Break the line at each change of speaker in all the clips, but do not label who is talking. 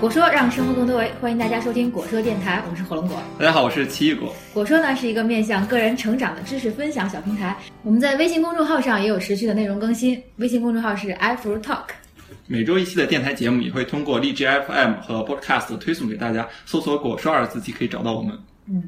果说让生活更多维，欢迎大家收听果说电台，我是火龙果。
大家好，我是奇异果。
果说呢是一个面向个人成长的知识分享小平台，我们在微信公众号上也有持续的内容更新，微信公众号是 iFru Talk。
每周一期的电台节目也会通过荔枝 FM 和 Podcast 推送给大家，搜索“果说”二字即可以找到我们。
嗯，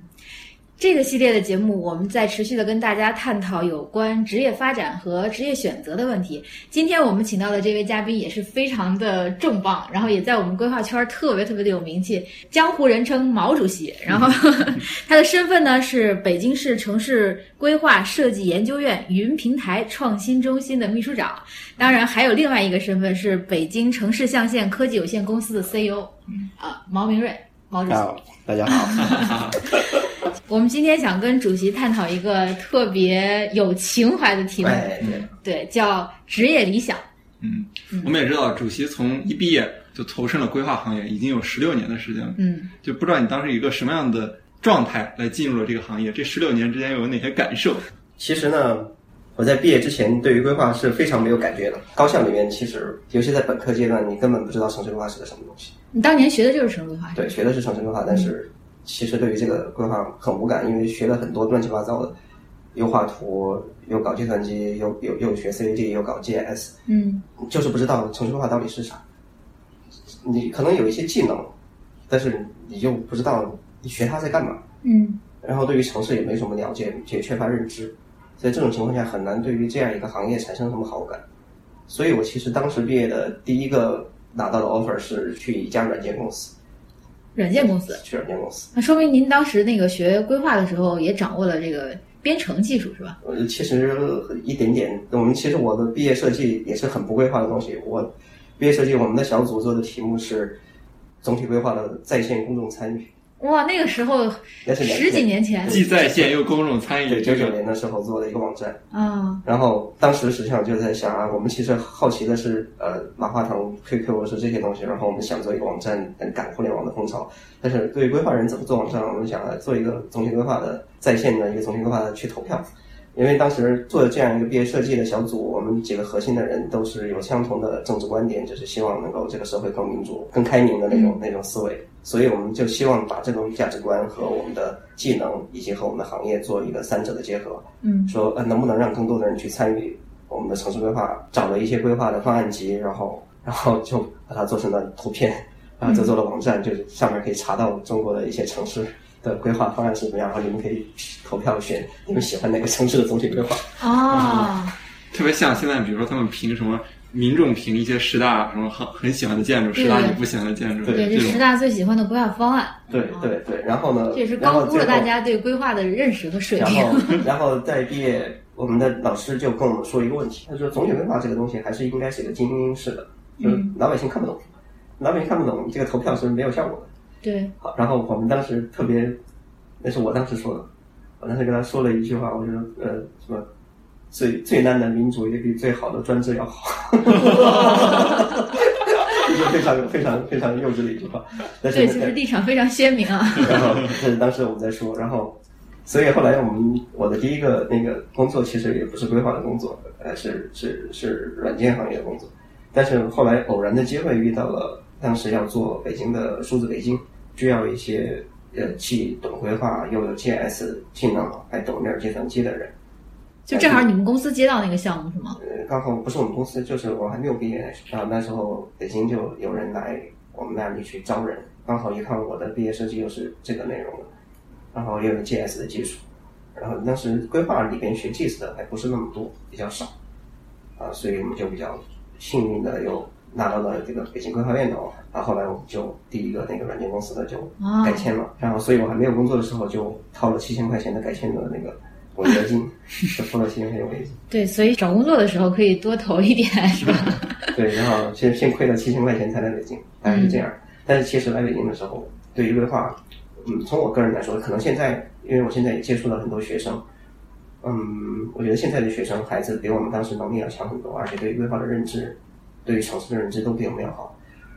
这个系列的节目，我们在持续的跟大家探讨有关职业发展和职业选择的问题。今天我们请到的这位嘉宾也是非常的重磅，然后也在我们规划圈特别特别的有名气，江湖人称毛主席。然后 他的身份呢是北京市城市规划设计研究院云平台创新中心的秘书长，当然还有另外一个身份是北京城市象限科技有限公司的 CEO，啊，毛明瑞，毛主席。
大家好。
我们今天想跟主席探讨一个特别有情怀的题目，
哎，对，
对，叫职业理想。
嗯，我们也知道，主席从一毕业就投身了规划行业，已经有十六年的时间了。
嗯，
就不知道你当时一个什么样的状态来进入了这个行业？这十六年之间又有哪些感受？
其实呢，我在毕业之前对于规划是非常没有感觉的。高校里面其实，尤其在本科阶段，你根本不知道城市规划是个什么东西。
你当年学的就是城市规划，
对，学的是城市规划，但是其实对于这个规划很无感，因为学了很多乱七八糟的，又画图，又搞计算机，又又又学 CAD，又搞 GIS，
嗯
就是不知道城市规划到底是啥。你可能有一些技能，但是你就不知道你学它在干嘛。
嗯
然后对于城市也没什么了解，也缺乏认知，在这种情况下很难对于这样一个行业产生什么好感。所以我其实当时毕业的第一个拿到的 offer 是去一家软件公司，
软件公司，
去软件公司。
那说明您当时那个学规划的时候也掌握了这个编程技术是吧？
呃，其实一点点，我们其实我的毕业设计也是很不规划的东西。我毕业设计我们的小组做的题目是总体规划的在线公众参与，
哇，那个时候
那是
十几年前
既在线又公众参与
对九，九年的时候做的一个网站。
啊，
然后当时实际上就在想啊，我们其实好奇的是呃马化腾、QQ 是这些东西，然后我们想做一个网站，能赶互联网的风潮。但是对于规划人怎么做网站，我们想啊做一个总体规划的在线的一个总体规划的去投票。因为当时做这样一个毕业设计的小组，我们几个核心的人都是有相同的政治观点，就是希望能够这个社会更民主、更开明的那种那种思维。所以我们就希望把这种价值观和我们的技能以及和我们的行业做一个三者的结合。
嗯
说呃能不能让更多的人去参与我们的城市规划，找了一些规划的方案集，然后然后就把它做成了图片，啊，就做了网站，就是上面可以查到中国的一些城市的规划方案是怎么样，然后你们可以投票选你们喜欢哪个城市的总体规划。
啊，
特别像现在，比如说他们评什么民众评一些十大什么很很喜欢的建筑，
对
十大你不喜欢的建筑，
对
对，这十大最喜欢的规划方案，
对对对，然后呢，
这也是高估了大家对规划的认识和水平
然
平。
后，然后在毕业，我们的老师就跟我们说一个问题，他说总体规划这个东西还是应该是一个精英式的，就是
嗯
老百姓看不懂，老百姓看不懂，这个投票是没有效果的。
对，
好，然后我们当时特别，那是我当时说的，我当时跟他说了一句话，我觉得呃什么。最最难的民主也比最好的专制要好，这是非常非常非常幼稚的一句话。但是
对，就是立场非常鲜明啊。
然后这是当时我们在说，然后所以后来我们我的第一个那个工作其实也不是规划的工作，呃，是是是软件行业的工作，但是后来偶然的机会遇到了当时要做北京的数字北京，需要一些呃既懂规划又有 GS 技能还懂点计算机的人。
就正好你们公司接到那个项目是吗？
呃，刚好不是我们公司，就是我还没有毕业，然后那时候北京就有人来我们那里去招人，刚好一看我的毕业设计又是这个内容的，然后又有 GS 的技术，然后当时规划里边学 GS 的还不是那么多，比较少，啊，所以我们就比较幸运的又拿到了这个北京规划院的 offer，然后后来我们就第一个那个软件公司的就改签了，然后所以我还没有工作的时候就掏了七千块钱的改签的那个违约金，就付了七千块钱违约金。
对，所以找工作的时候可以多投一点，是吧？
对，然后先先亏了七千块钱才来北京，大概是这样。但是其实来北京的时候，对于规划，嗯，从我个人来说，可能现在因为我现在也接触了很多学生，嗯，我觉得现在的学生孩子比我们当时能力要强很多，而且对于规划的认知，对于城市的认知都比我们要好。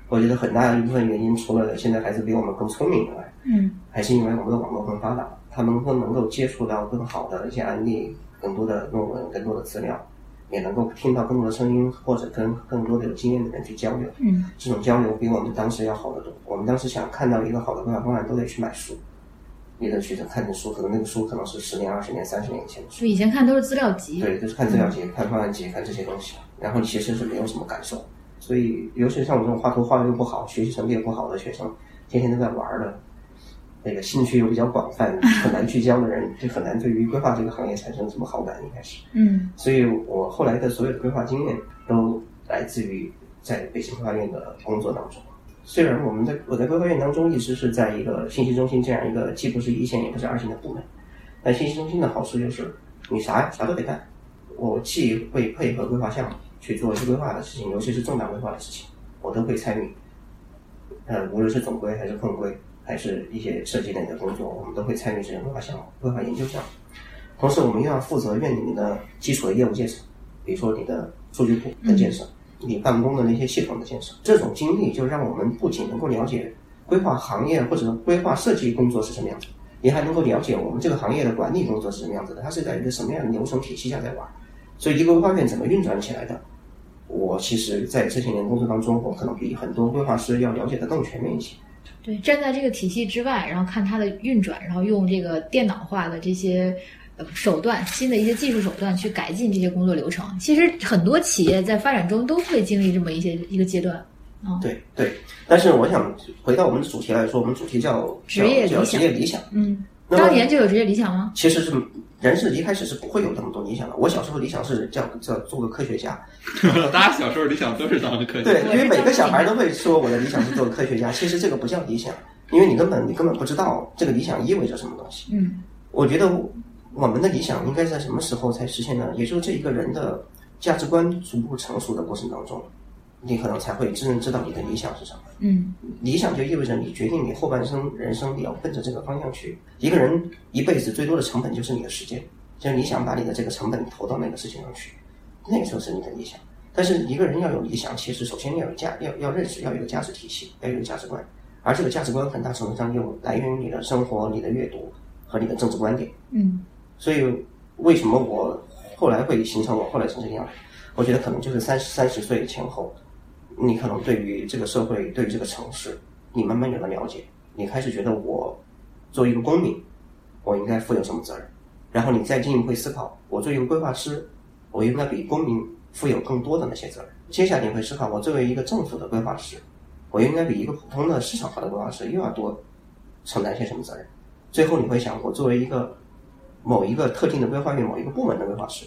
我觉得很大一部分原因，除了现在孩子比我们更聪明以外，
嗯
还是因为我们的网络更发达，他们更能够接触到更好的一些案例、更多的论文、更多的资料，也能够听到更多的声音，或者跟更多的有经验的人去交流。
嗯
这种交流比我们当时要好得多。我们当时想看到一个好的规划方案，都得去买书，你得去看的书，可能那个书可能是十年、二十年、三十年以前的书。
就以前看都是资料集，
对，都是看资料集、看方案集、看这些东西，然后其实是没有什么感受。所以，尤其是像我这种画图画的又不好、学习成绩也不好的学生，天天都在玩儿的，那个兴趣又比较广泛、很难聚焦的人，就很难对于规划这个行业产生什么好感。应该是，
嗯
所以我后来的所有的规划经验都来自于在北京规划院的工作当中。虽然我们在我在规划院当中一直是在一个信息中心这样一个既不是一线也不是二线的部门，但信息中心的好处就是你啥啥都得干，我既会配合规划项目去做一些规划的事情，尤其是重大规划的事情，我都会参与。呃，无论是总规还是控规，还是一些设计类的工作，我们都会参与这些规划项目、规划研究项目。同时，我们又要负责院里面的基础的业务建设，比如说你的数据库的建设，你办公的那些系统的建设。这种经历就让我们不仅能够了解规划行业或者规划设计工作是什么样子，你还能够了解我们这个行业的管理工作是什么样子的，它是在一个什么样的流程体系下在玩。所以，一个规划院怎么运转起来的，我其实在这些年工作当中，我可能比很多规划师要了解的更全面一些。
对，站在这个体系之外，然后看它的运转，然后用这个电脑化的这些呃手段、新的一些技术手段去改进这些工作流程。其实很多企业在发展中都会经历这么一些一个阶段。啊、
对对，但是我想回到我们的主题来说，我们主题叫
职业理想
职业理想。
嗯，当年就有职业理想吗？
其实是人是一开始是不会有那么多理想的。我小时候理想是叫叫做个科学家，
大家小时候理想都是当个科学家对，
因为每个小孩都会说我的理想是做个科学家。其实这个不叫理想，因为你根本你根本不知道这个理想意味着什么东西。
嗯
我觉得我们的理想应该在什么时候才实现呢？也就是这一个人的价值观逐步成熟的过程当中，你可能才会真正知道你的理想是什么。
嗯
理想就意味着你决定你后半生人生你要奔着这个方向去。一个人一辈子最多的成本就是你的时间，就是你想把你的这个成本投到那个事情上去，那个时候是你的理想。但是一个人要有理想，其实首先要有价，要要认识，要有个价值体系，要有价值观，而这个价值观很大程度上又来源于你的生活、你的阅读和你的政治观点。
嗯
所以为什么我后来会形成我后来成这个样子？我觉得可能就是三十三十岁前后，你可能对于这个社会、对于这个城市，你慢慢有了了解，你开始觉得我作为一个公民，我应该负有什么责任，然后你再进一步会思考，我作为一个规划师，我应该比公民负有更多的那些责任。接下来你会思考，我作为一个政府的规划师，我应该比一个普通的市场化的规划师又要多承担些什么责任。最后你会想，我作为一个某一个特定的规划院某一个部门的规划师，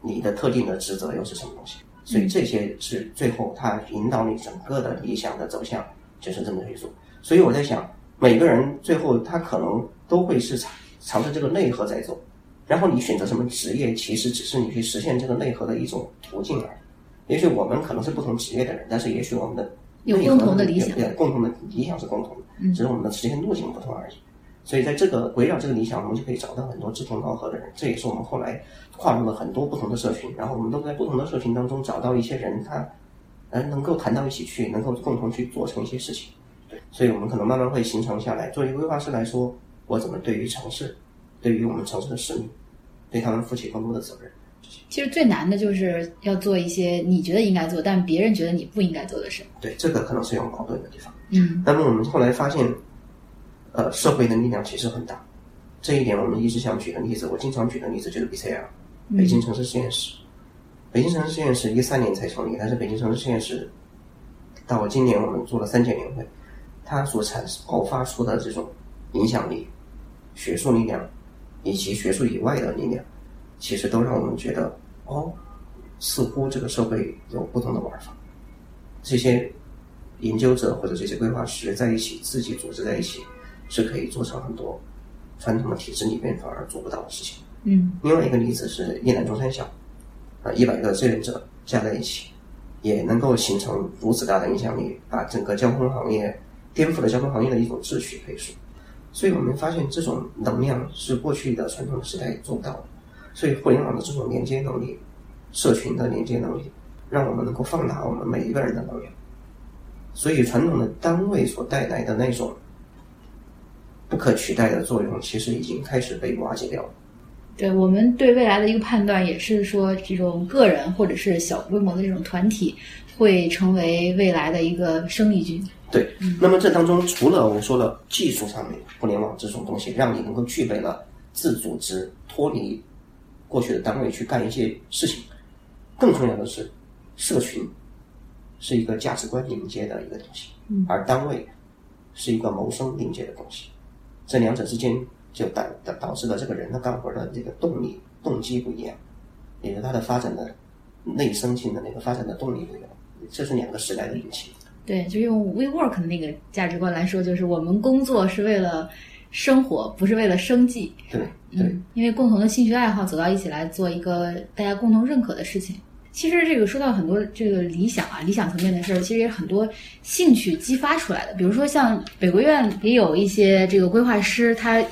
你的特定的职责又是什么东西？所以这些是最后它引导你整个的理想的走向，就是这么个因素。所以我在想，每个人最后他可能都会是朝朝着这个内核在走，然后你选择什么职业，其实只是你去实现这个内核的一种途径而已。也许我们可能是不同职业的人，但是也许我们的
有共同的理想
对，共同的理想是共同的，只是我们的实现路径不同而已。所以在这个围绕这个理想，我们就可以找到很多志同道合的人。这也是我们后来跨入了很多不同的社群，然后我们都在不同的社群当中找到一些人，他呃能够谈到一起去，能够共同去做成一些事情。对，所以我们可能慢慢会形成下来。作为一个规划师来说，我怎么对于城市，对于我们城市的市民，对他们负起更多的责任。
其实最难的就是要做一些你觉得应该做，但别人觉得你不应该做的事。
对，这个可能是有矛盾的地方。
嗯
那么我们后来发现，呃，社会的力量其实很大。这一点我们一直想举的例子，我经常举的例子就是 BCL，北京城市实验室。北京城市实验室一三年才成立，但是北京城市实验室到今年我们做了三届年会，它所产爆发出的这种影响力、学术力量以及学术以外的力量，其实都让我们觉得，哦，似乎这个社会有不同的玩法。这些研究者或者这些规划师在一起，自己组织在一起，是可以做成很多传统的体制里面反而做不到的事情。
嗯
另外一个例子是一南中山小，啊，一百个志愿者加在一起，也能够形成如此大的影响力，把整个交通行业颠覆了交通行业的一种秩序，可以说。所以我们发现这种能量是过去的传统的时代做不到的，所以互联网的这种连接能力、社群的连接能力，让我们能够放大我们每一个人的能量。所以传统的单位所带来的那种不可取代的作用，其实已经开始被瓦解掉了。
对我们对未来的一个判断，也是说这种个人或者是小规模的这种团体，会成为未来的一个生力军。
对，那么这当中除了我们说了技术上面互联网这种东西，让你能够具备了自组织、脱离过去的单位去干一些事情，更重要的是，社群是一个价值观连接的一个东西，而单位是一个谋生连接的东西，这两者之间就导导导致了这个人的干活的这个动力动机不一样，也就是他的发展的内生性的那个发展的动力不一样，这是两个时代的引擎。
对，就用 WeWork 的那个价值观来说，就是我们工作是为了生活，不是为了生计。
对对，
嗯，因为共同的兴趣爱好走到一起来做一个大家共同认可的事情。其实这个说到很多这个理想啊，理想层面的事儿，其实也很多兴趣激发出来的。比如说像北国院也有一些这个规划师，他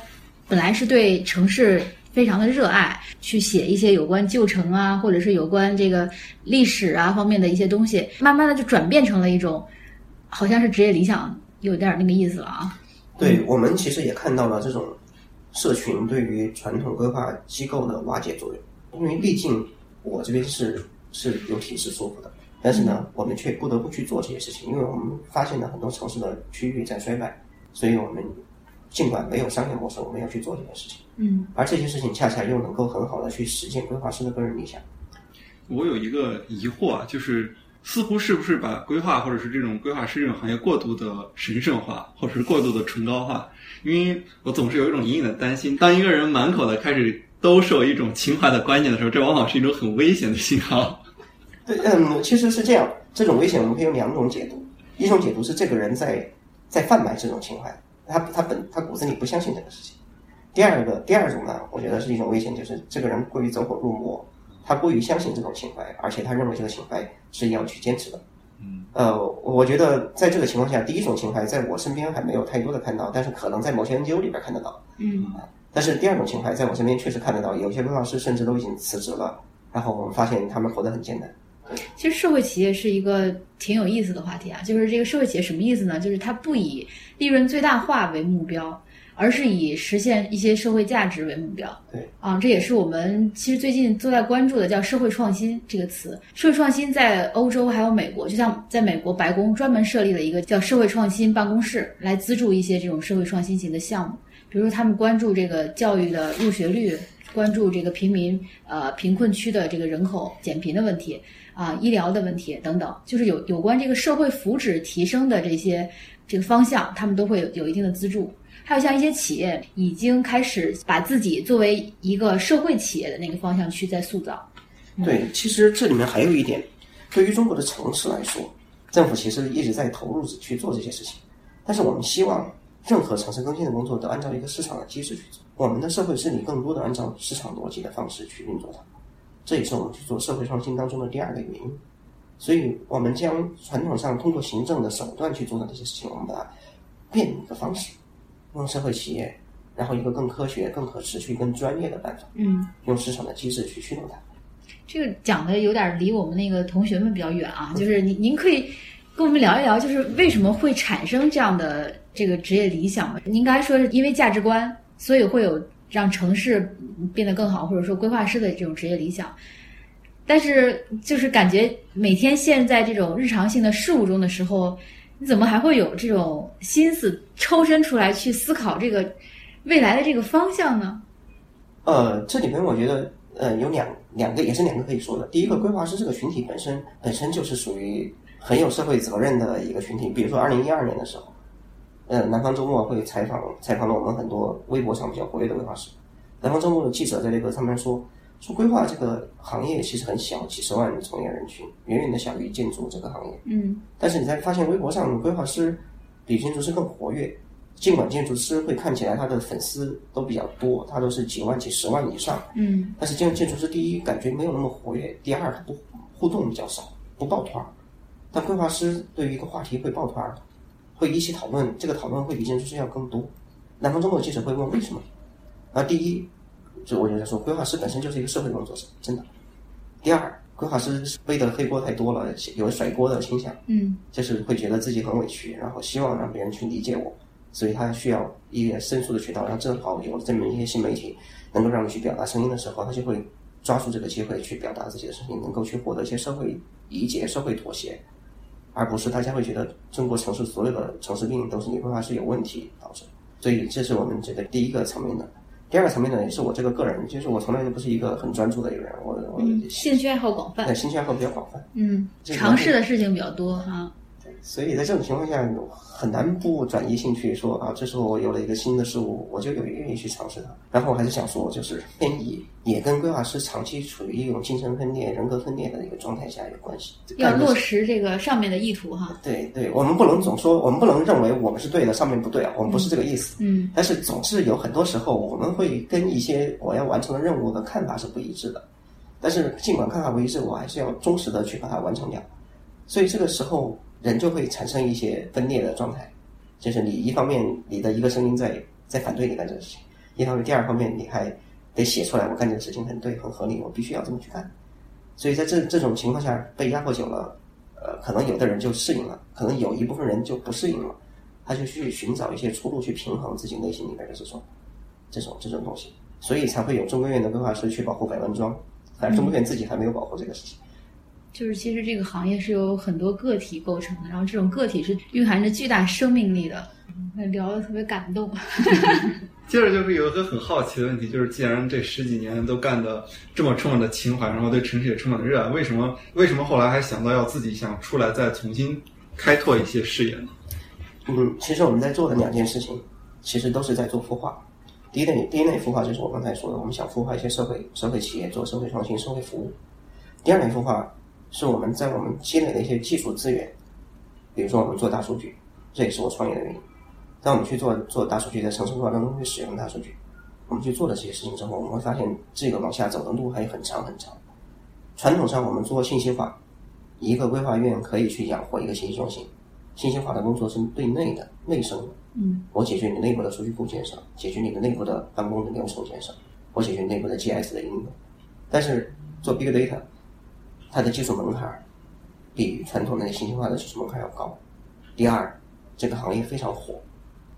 本来是对城市非常的热爱，去写一些有关旧城啊，或者是有关这个历史啊方面的一些东西，慢慢的就转变成了一种，好像是职业理想，有点那个意思了啊。
对我们其实也看到了这种社群对于传统规划机构的瓦解作用，因为毕竟我这边是是有体制束缚的，但是呢，我们却不得不去做这些事情，因为我们发现了很多城市的区域在衰败，所以我们尽管没有商业模式，我们要去做这件事情，
嗯
而这些事情恰恰又能够很好的去实现规划师的个人理想。
我有一个疑惑啊，就是似乎是不是把规划或者是这种规划师这种行业过度的神圣化，或者是过度的崇高化？因为我总是有一种隐隐的担心，当一个人满口的开始兜售一种情怀的观念的时候，这往往是一种很危险的信号。
对，嗯，其实是这样，这种危险我们可以有两种解读，一种解读是这个人在在贩卖这种情怀，他他本他骨子里不相信这个事情。第二个，第二种呢，我觉得是一种危险，就是这个人过于走火入魔，他过于相信这种情怀，而且他认为这个情怀是要去坚持的。
嗯，
呃，我觉得在这个情况下，第一种情怀在我身边还没有太多的看到，但是可能在某些 NGO 里边看得到。
嗯
但是第二种情怀在我身边确实看得到，有些规划师甚至都已经辞职了，然后我们发现他们活得很艰难。
其实社会企业是一个挺有意思的话题啊，就是这个社会企业什么意思呢？就是它不以利润最大化为目标，而是以实现一些社会价值为目标。
对
啊，这也是我们其实最近都在关注的，叫社会创新这个词。社会创新在欧洲还有美国，就像在美国白宫专门设立了一个叫社会创新办公室，来资助一些这种社会创新型的项目。比如说，他们关注这个教育的入学率，关注这个平民呃贫困区的这个人口减贫的问题啊、医疗的问题等等，就是有有关这个社会福祉提升的这些这个方向，他们都会有有一定的资助。还有像一些企业已经开始把自己作为一个社会企业的那个方向去在塑造。
对，其实这里面还有一点，对于中国的城市来说，政府其实一直在投入去做这些事情，但是我们希望任何城市更新的工作都按照一个市场的机制去做。我们的社会治理更多的按照市场逻辑的方式去运作它，这也是我们去做社会创新当中的第二个原因。所以，我们将传统上通过行政的手段去做的这些事情，我们把它变一个方式，用社会企业，然后一个更科学、更可持续、更专业的办法，
嗯，
用市场的机制去驱动它。
这个讲的有点离我们那个同学们比较远啊，就是您您可以跟我们聊一聊，就是为什么会产生这样的这个职业理想吗？您刚才说是因为价值观，所以会有让城市变得更好，或者说规划师的这种职业理想。但是就是感觉每天陷在这种日常性的事物中的时候，你怎么还会有这种心思抽身出来去思考这个未来的这个方向呢？
呃，这里面我觉得呃有两两个也是两个可以说的。第一个，规划师这个群体本身本身就是属于很有社会责任的一个群体。比如说二零一二年的时候，呃，南方周末会采访采访了我们很多微博上比较活跃的规划师。南方周末的记者在那个上面说，说规划这个行业其实很小，几十万从业人群，远远的小于建筑这个行业。
嗯
但是你在发现微博上规划师比建筑师更活跃，尽管建筑师会看起来他的粉丝都比较多，他都是几万、几十万以上，
嗯
但是建建筑师第一感觉没有那么活跃，第二他不互动比较少，不抱团儿。但规划师对于一个话题会抱团儿，会一起讨论，这个讨论会比建筑师要更多。南方周末记者会问为什么？啊，第一，就我就在说，规划师本身就是一个社会工作者，真的。第二，规划师背的黑锅太多了，有甩锅的倾向。
嗯
就是会觉得自己很委屈，然后希望让别人去理解我，所以他需要一些申诉的渠道。然后正好有了这么一些新媒体，能够让你去表达声音的时候，他就会抓住这个机会去表达自己的声音，能够去获得一些社会理解、社会妥协，而不是大家会觉得中国城市所有的城市病都是你规划是有问题导致。所以这是我们觉得第一个层面的。第二个层面呢，也是我这个个人，就是我从来就不是一个很专注的一个人，我我
嗯，兴趣爱好广泛
对，兴趣爱好比较广泛。
嗯，尝试的事情比较多啊。
所以在这种情况下，很难不转移兴趣，说啊，这时候我有了一个新的事物，我就有愿意去尝试它。然后我还是想说，就是编译也跟规划师长期处于一种精神分裂、人格分裂的一个状态下有关系。
要落实这个上面的意图哈。
对对，我们不能总说，我们不能认为我们是对的，上面不对啊，我们不是这个意思。
嗯
但是总是有很多时候，我们会跟一些我要完成的任务的看法是不一致的。但是尽管看法不一致，我还是要忠实的去把它完成掉。所以这个时候，人就会产生一些分裂的状态，就是你一方面你的一个声音在在反对你干这个事情，一方面第二方面你还得写出来，我干这个事情很对很合理，我必须要这么去干。所以在这这种情况下被压迫久了，呃，可能有的人就适应了，可能有一部分人就不适应了，他就去寻找一些出路去平衡自己内心里边的这种这种这种东西，所以才会有中科院的规划师去保护百万庄，反正中科院自己还没有保护这个事情。
就是其实这个行业是由很多个体构成的，然后这种个体是蕴含着巨大生命力的。嗯聊得特别感动。
接 着就是有一个很好奇的问题，就是既然这十几年都干的这么充满了情怀，然后对城市也充满了热爱，为什么为什么后来还想到要自己想出来再重新开拓一些视野呢？
嗯，其实我们在做的两件事情，其实都是在做孵化。第一类，第一类孵化就是我刚才说的，我们想孵化一些社会社会企业做社会创新、社会服务。第二类孵化是我们在我们积累的一些技术资源，比如说我们做大数据，这也是我创业的原因。当我们去做做大数据，在城市规划当中去使用大数据，我们去做了这些事情之后，我们会发现这个往下走的路还很长很长。传统上我们做信息化，一个规划院可以去养活一个信息中心。信息化的工作是对内的、内生的。
嗯，
我解决你内部的数据库建设，解决你的内部的办公的流程建设，我解决内部的 GS 的应用。但是做 Big Data，它的技术门槛儿比传统的信息化的技术门槛要高。第二，这个行业非常火，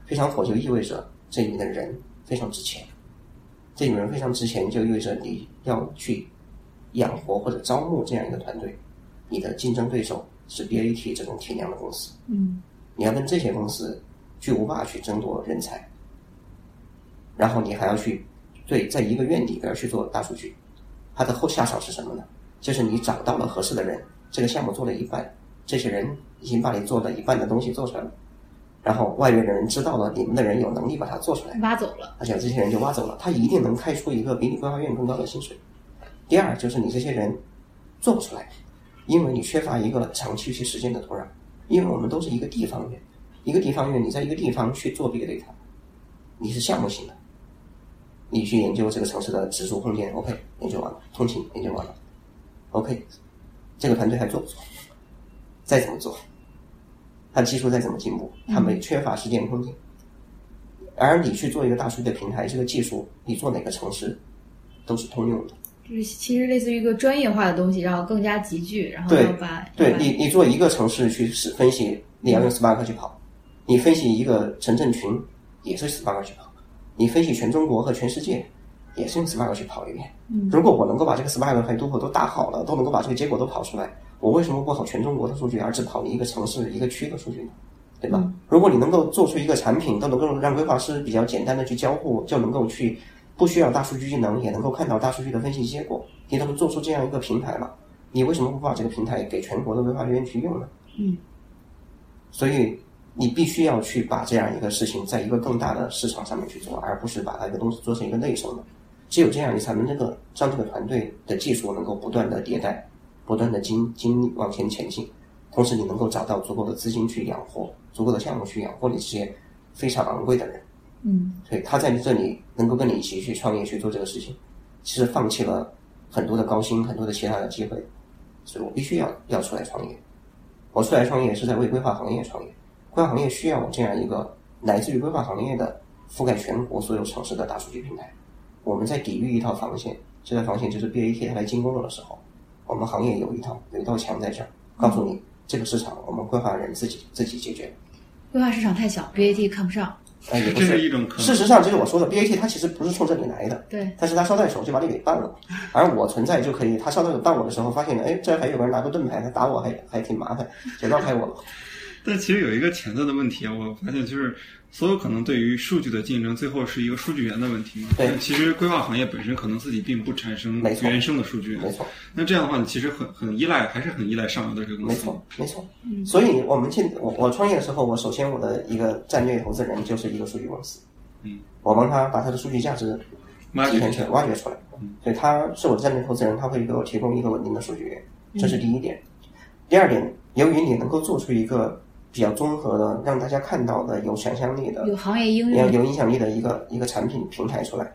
非常火就意味着这里面的人非常值钱，这里面人非常值钱，就意味着你要去养活或者招募这样一个团队，你的竞争对手是 BAT 这种体量的公司。
嗯，
你要跟这些公司巨无霸去争夺人才，然后你还要去对在一个院里边去做大数据，它的后下场是什么呢？就是你找到了合适的人，这个项目做了一半，这些人已经把你做的一半的东西做出来了，然后外面的人知道了你们的人有能力把它做出来，
挖走了。
而且这些人就挖走了，他一定能开出一个比你规划院更高的薪水。第二就是你这些人做不出来，因为你缺乏一个长期去实践的土壤。因为我们都是一个地方院，一个地方院，你在一个地方去做 big data，你是项目型的，你去研究这个城市的指数空间，OK，研究完了，通勤研究完了，OK，这个团队还做不做？再怎么做，它的技术再怎么进步，它没缺乏实践空间。而你去做一个大数据的平台，这个技术你做哪个城市都是通用的。
就是其实类似于一个专业化的东西，然后更加集聚，然后
对
要把要把
对你，你做一个城市去是分析，你要用 Spark 去跑；你分析一个城镇群，也是 Spark 去跑；你分析全中国和全世界，也是用 Spark 去跑一遍。
嗯
如果我能够把这个 Spark 和 Hadoop 都打好了，都能够把这个结果都跑出来，我为什么不跑全中国的数据，而只跑你一个城市、一个区的数据呢？对吧？如果你能够做出一个产品，都能够让规划师比较简单的去交互，就能够去不需要大数据技能，也能够看到大数据的分析结果，你都能够做出这样一个平台了，你为什么不把这个平台给全国的规划人员去用呢？
嗯，
所以你必须要去把这样一个事情在一个更大的市场上面去做，而不是把它一个东西做成一个内生的。只有这样，你才能这个让这个团队的技术能够不断的迭代，不断的精精往前前进，同时你能够找到足够的资金去养活，足够的项目去养活你这些非常昂贵的人。
嗯
所以他在这里能够跟你一起去创业去做这个事情，其实放弃了很多的高薪，很多的其他的机会，所以我必须要要出来创业。我出来创业是在为规划行业创业，规划行业需要我这样一个来自于规划行业的覆盖全国所有城市的大数据平台。我们在抵御一套防线，这套防线就是 BAT 它来进攻了的时候，我们行业有一套有一道墙在这儿，告诉你这个市场我们规划人自己自己解决。
规划市场太小，BAT 看不上。
呃，也不是
是一种
事实上，就是我说的 BAT，它其实不是冲这里来的，
对，
但是它捎带手就把你给办了，而我存在就可以，他捎带手办我的时候，发现哎，这儿还有个人拿个盾牌，他打我还还挺麻烦，就绕开我了。
但其实有一个潜在的问题啊，我发现就是所有可能对于数据的竞争，最后是一个数据源的问题嘛。
对
其实规划行业本身可能自己并不产生原生的数据源
没，错，
那这样的话，你其实很很依赖，还是很依赖上游的这个公司。
没错，没错。所以我们进我我创业的时候，我首先我的一个战略投资人就是一个数据公司，
嗯，
我帮他把他的数据价值
挖掘
出来、挖掘出来。所以他是我的战略投资人，他会给我提供一个稳定的数据源，这是第一点。第二点，由于你能够做出一个比较综合的、让大家看到的、有想象力的、
有行业应
有
用，
有影响力的一个一个产品平台出来，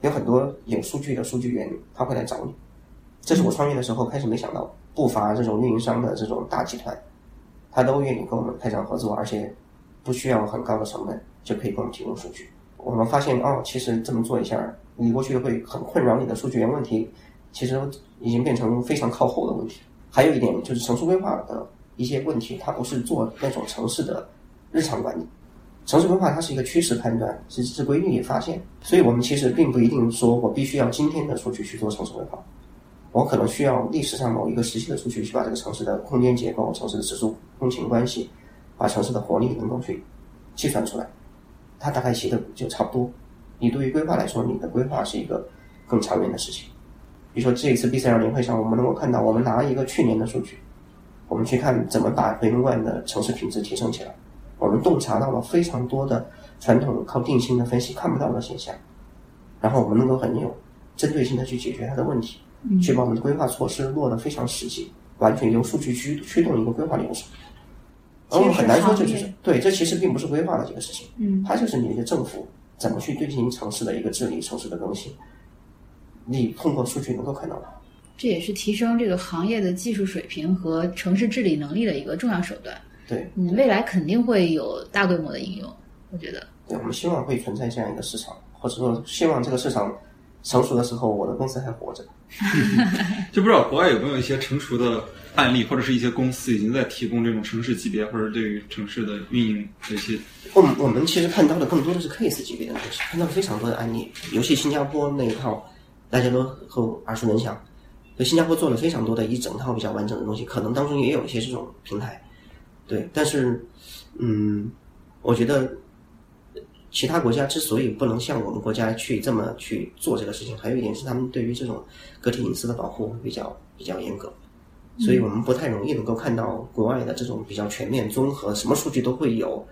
有很多有数据的数据源，他会来找你。这是我创业的时候开始没想到，不乏这种运营商的这种大集团，他都愿意跟我们开展合作，而且不需要很高的成本就可以给我们提供数据。我们发现哦，其实这么做一下，你过去会很困扰你的数据源问题，其实已经变成非常靠后的问题。还有一点就是城市规划的一些问题，它不是做那种城市的日常管理，城市规划它是一个趋势判断，是是规律发现，所以我们其实并不一定说我必须要今天的数据去做城市规划，我可能需要历史上某一个时期的数据去把这个城市的空间结构、城市的指数风情关系，把城市的活力能够去计算出来，它大概写的就差不多。你对于规划来说，你的规划是一个更长远的事情。比如说这一次 B 三幺年会上，我们能够看到，我们拿一个去年的数据，我们去看怎么把北门外的城市品质提升起来。我们洞察到了非常多的传统靠定性的分析看不到的现象，然后我们能够很有针对性的去解决它的问题，去把我们的规划措施落得非常实际，完全由数据驱驱动一个规划流程。而我们很难说这就是对，这其实并不是规划的这个事情，
嗯，
它就是你的政府怎么去对进行城市的一个治理、城市的更新，你通过数据能够看到的。
这也是提升这个行业的技术水平和城市治理能力的一个重要手段。
对，
嗯，未来肯定会有大规模的应用，我觉得。
对，我们希望会存在这样一个市场，或者说希望这个市场成熟的时候，我的公司还活着。
就不知道国外有没有一些成熟的案例，或者是一些公司已经在提供这种城市级别或者对于城市的运营的一些
我们我们其实看到的更多的是 case 级别的东西，看到了非常多的案例，尤其新加坡那一套，大家都很耳熟能详。所以新加坡做了非常多的一整套比较完整的东西，可能当中也有一些这种平台，对。但是，嗯，我觉得其他国家之所以不能像我们国家去这么去做这个事情，还有一点是他们对于这种个体隐私的保护比较比较严格，所以我们不太容易能够看到国外的这种比较全面、综合，什么数据都会有。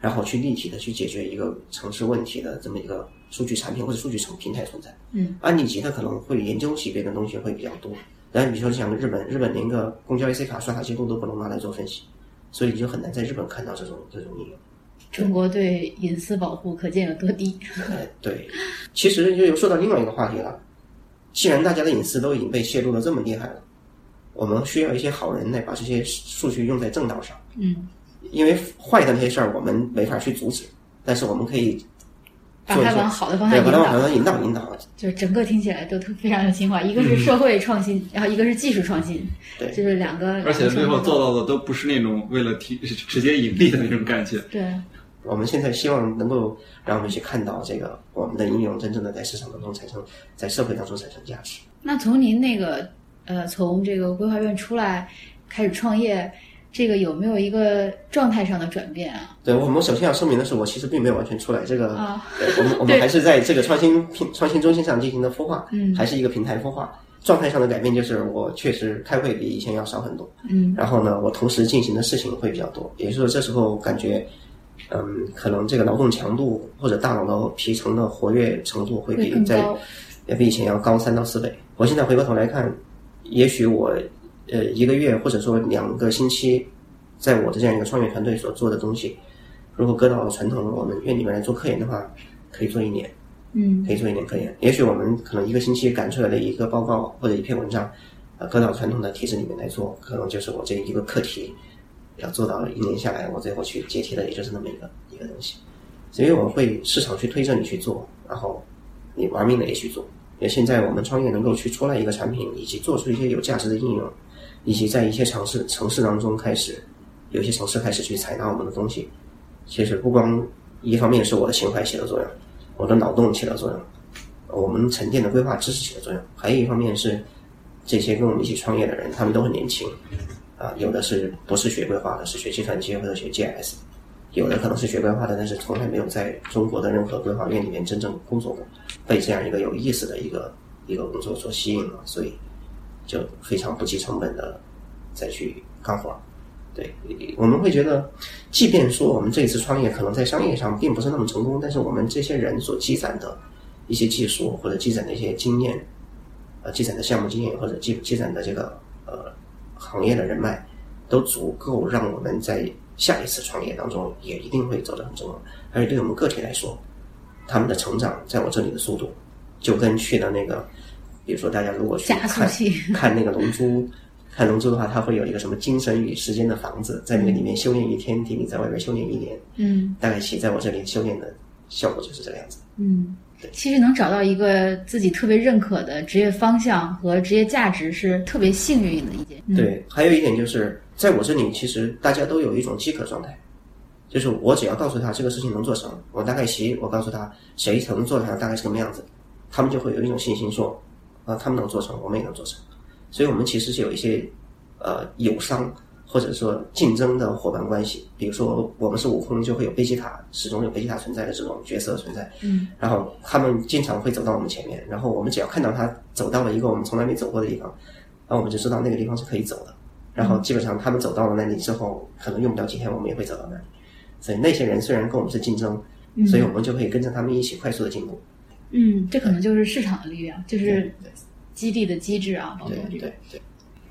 然后去立体的去解决一个城市问题的这么一个数据产品或者数据成平台存在。
嗯，
案例级的可能会研究级别的东西会比较多。然后比如说像日本，日本连个公交 AC 卡刷卡记录都不能拿来做分析，所以你就很难在日本看到这种这种应用。
中国对隐私保护可见有多低。
呃，对，其实就又说到另外一个话题了。既然大家的隐私都已经被泄露的这么厉害了，我们需要一些好人来把这些数据用在正道上。
嗯，
因为坏的那些事儿我们没法去阻止，但是我们可以
把它往好的方
对，
向引
把它往好
导。
的引导引导。
就是整个听起来都特非常有情怀，一个是社会创新，然后一个是技术创新，
对
就是两个。
而且最后做
到
到的都不是那种为了提直接盈利的那种感觉。
对，
我们现在希望能够让我们去看到这个我们的应用真正的在市场当中产生，在社会当中产生价值。
那从您那个呃，从这个规划院出来开始创业，这个有没有一个状态上的转变啊？
对我们首先要声明的是，我其实并没有完全出来，这个、我们 我们还是在这个创新平创新中心上进行的孵化，
嗯
还是一个平台孵化。状态上的改变就是我确实开会比以前要少很多，
嗯，
然后呢，我同时进行的事情会比较多，也就是说这时候感觉，嗯，可能这个劳动强度或者大脑的皮层的活跃程度会
会
比在。要比以前要高三到四倍。我现在回过头来看，也许我呃一个月或者说两个星期，在我的这样一个创业团队所做的东西，如果搁到传统我们院里面来做科研的话，可以做一年，
嗯
可以做一年科研。也许我们可能一个星期赶出来的一个报告或者一篇文章，呃，搁到传统的体制里面来做，可能就是我这一个课题要做到一年下来，我最后去解题的也就是那么一个一个东西。所以我会市场去推着你去做，然后你玩命的也去做。也现在我们创业能够去出来一个产品，以及做出一些有价值的应用，以及在一些城市城市当中开始，有些城市开始去采纳我们的东西。其实不光一方面是我的情怀起了作用，我的脑洞起了作用，我们沉淀的规划知识起了作用，还有一方面是这些跟我们一起创业的人，他们都很年轻，啊，有的是不是学规划的，是学计算机或者学 GS，有的可能是学规划的，但是从来没有在中国的任何规划院里面真正工作过，被这样一个有意思的一个一个工作所吸引了，所以就非常不计成本的再去干活。对，我们会觉得，即便说我们这一次创业可能在商业上并不是那么成功，但是我们这些人所积攒的一些技术或者积攒的一些经验，呃，积攒的项目经验或者积积攒的这个呃行业的人脉，都足够让我们在下一次创业当中也一定会走得很成功。而且对我们个体来说，他们的成长在我这里的速度，就跟去的那个，比如说大家如果去看
器
看那个龙珠。看龙珠的话，它会有一个什么精神与时间的房子，在那个里面修炼一天，比你在外面修炼一年。
嗯
大概其在我这里修炼的效果就是这个样子。
嗯，其实能找到一个自己特别认可的职业方向和职业价值是特别幸运的一件。嗯、，
对，还有一点就是，在我这里，其实大家都有一种饥渴状态，就是我只要告诉他这个事情能做成，我大概其我告诉他谁能做成大概是什么样子，他们就会有一种信心说，啊，他们能做成，我们也能做成。所以我们其实是有一些呃友商或者说竞争的伙伴关系，比如说我们是悟空，就会有贝吉塔，始终有贝吉塔存在的这种角色存在。
嗯，
然后他们经常会走到我们前面，然后我们只要看到他走到了一个我们从来没走过的地方，然后我们就知道那个地方是可以走的。然后基本上他们走到了那里之后，可能用不了几天，我们也会走到那里。所以那些人虽然跟我们是竞争，所以我们就可以跟着他们一起快速的进步。
嗯，这可能就是市场的力量，就是激励的机制啊，包括
对
这个
对对，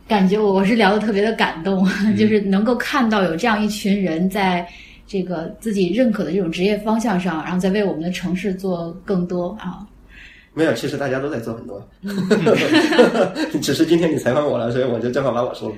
感觉我我是聊的特别的感动，就是能够看到有这样一群人在这个自己认可的这种职业方向上，然后在为我们的城市做更多啊。
没有，其实大家都在做很多，只是今天你采访我了，所以我就正好把我说了。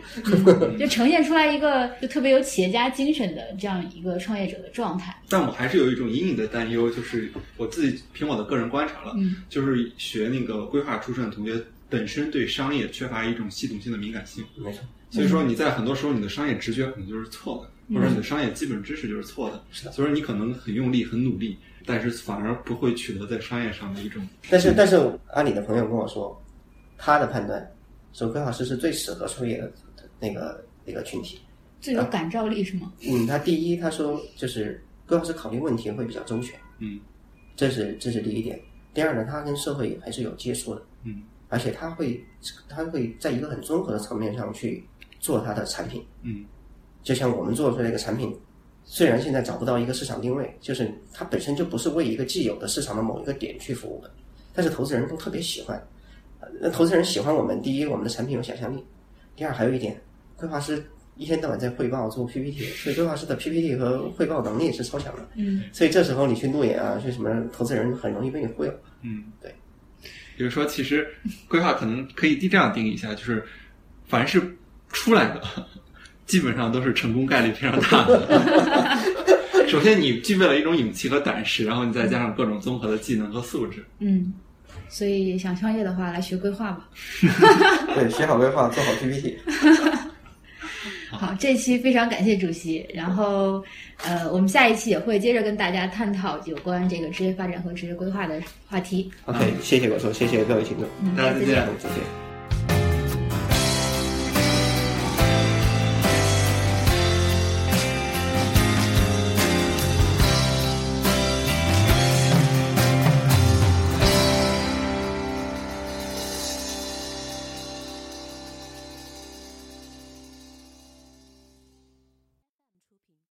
就呈现出来一个就特别有企业家精神的这样一个创业者的状态。
但我还是有一种隐隐的担忧，就是我自己凭我的个人观察了，
嗯
就是学那个规划出身的同学本身对商业缺乏一种系统性的敏感性，
没错，
所以说你在很多时候你的商业直觉可能就是错的，或者你的商业基本知识就是错的，
是的
所以说你可能很用力很努力，但是反而不会取得在商业上的一种
但是但是阿里的朋友跟我说，他的判断说规划师是最适合创业的那个那个群体。
最有感召力是吗？
嗯，他第一他说就是规划师考虑问题会比较周全，
嗯
这是这是第一点。第二呢，他跟社会还是有接触的，
嗯
而且他会他会在一个很综合的层面上去做他的产品。
嗯
就像我们做出来一个产品，虽然现在找不到一个市场定位，就是它本身就不是为一个既有的市场的某一个点去服务的，但是投资人都特别喜欢。呃那投资人喜欢我们，第一，我们的产品有想象力；第二，还有一点，规划师一天到晚在汇报做 PPT，所以规划师的 PPT 和汇报能力是超强的。
嗯，
所以这时候你去路演啊，去什么，投资人很容易被你忽悠。
嗯，
对。
比如说，其实规划可能可以这样定义一下，就是凡是出来的，基本上都是成功概率非常大的。首先，你具备了一种勇气和胆识，然后你再加上各种综合的技能和素质。
嗯，所以想创业的话，来学规划吧。
对，学好规划，做好 PPT。
好，这期非常感谢主席。然后，呃，我们下一期也会接着跟大家探讨有关这个职业发展和职业规划的话题。
OK，谢谢果叔，谢谢各位听众，
嗯，
大家
再见。
再见。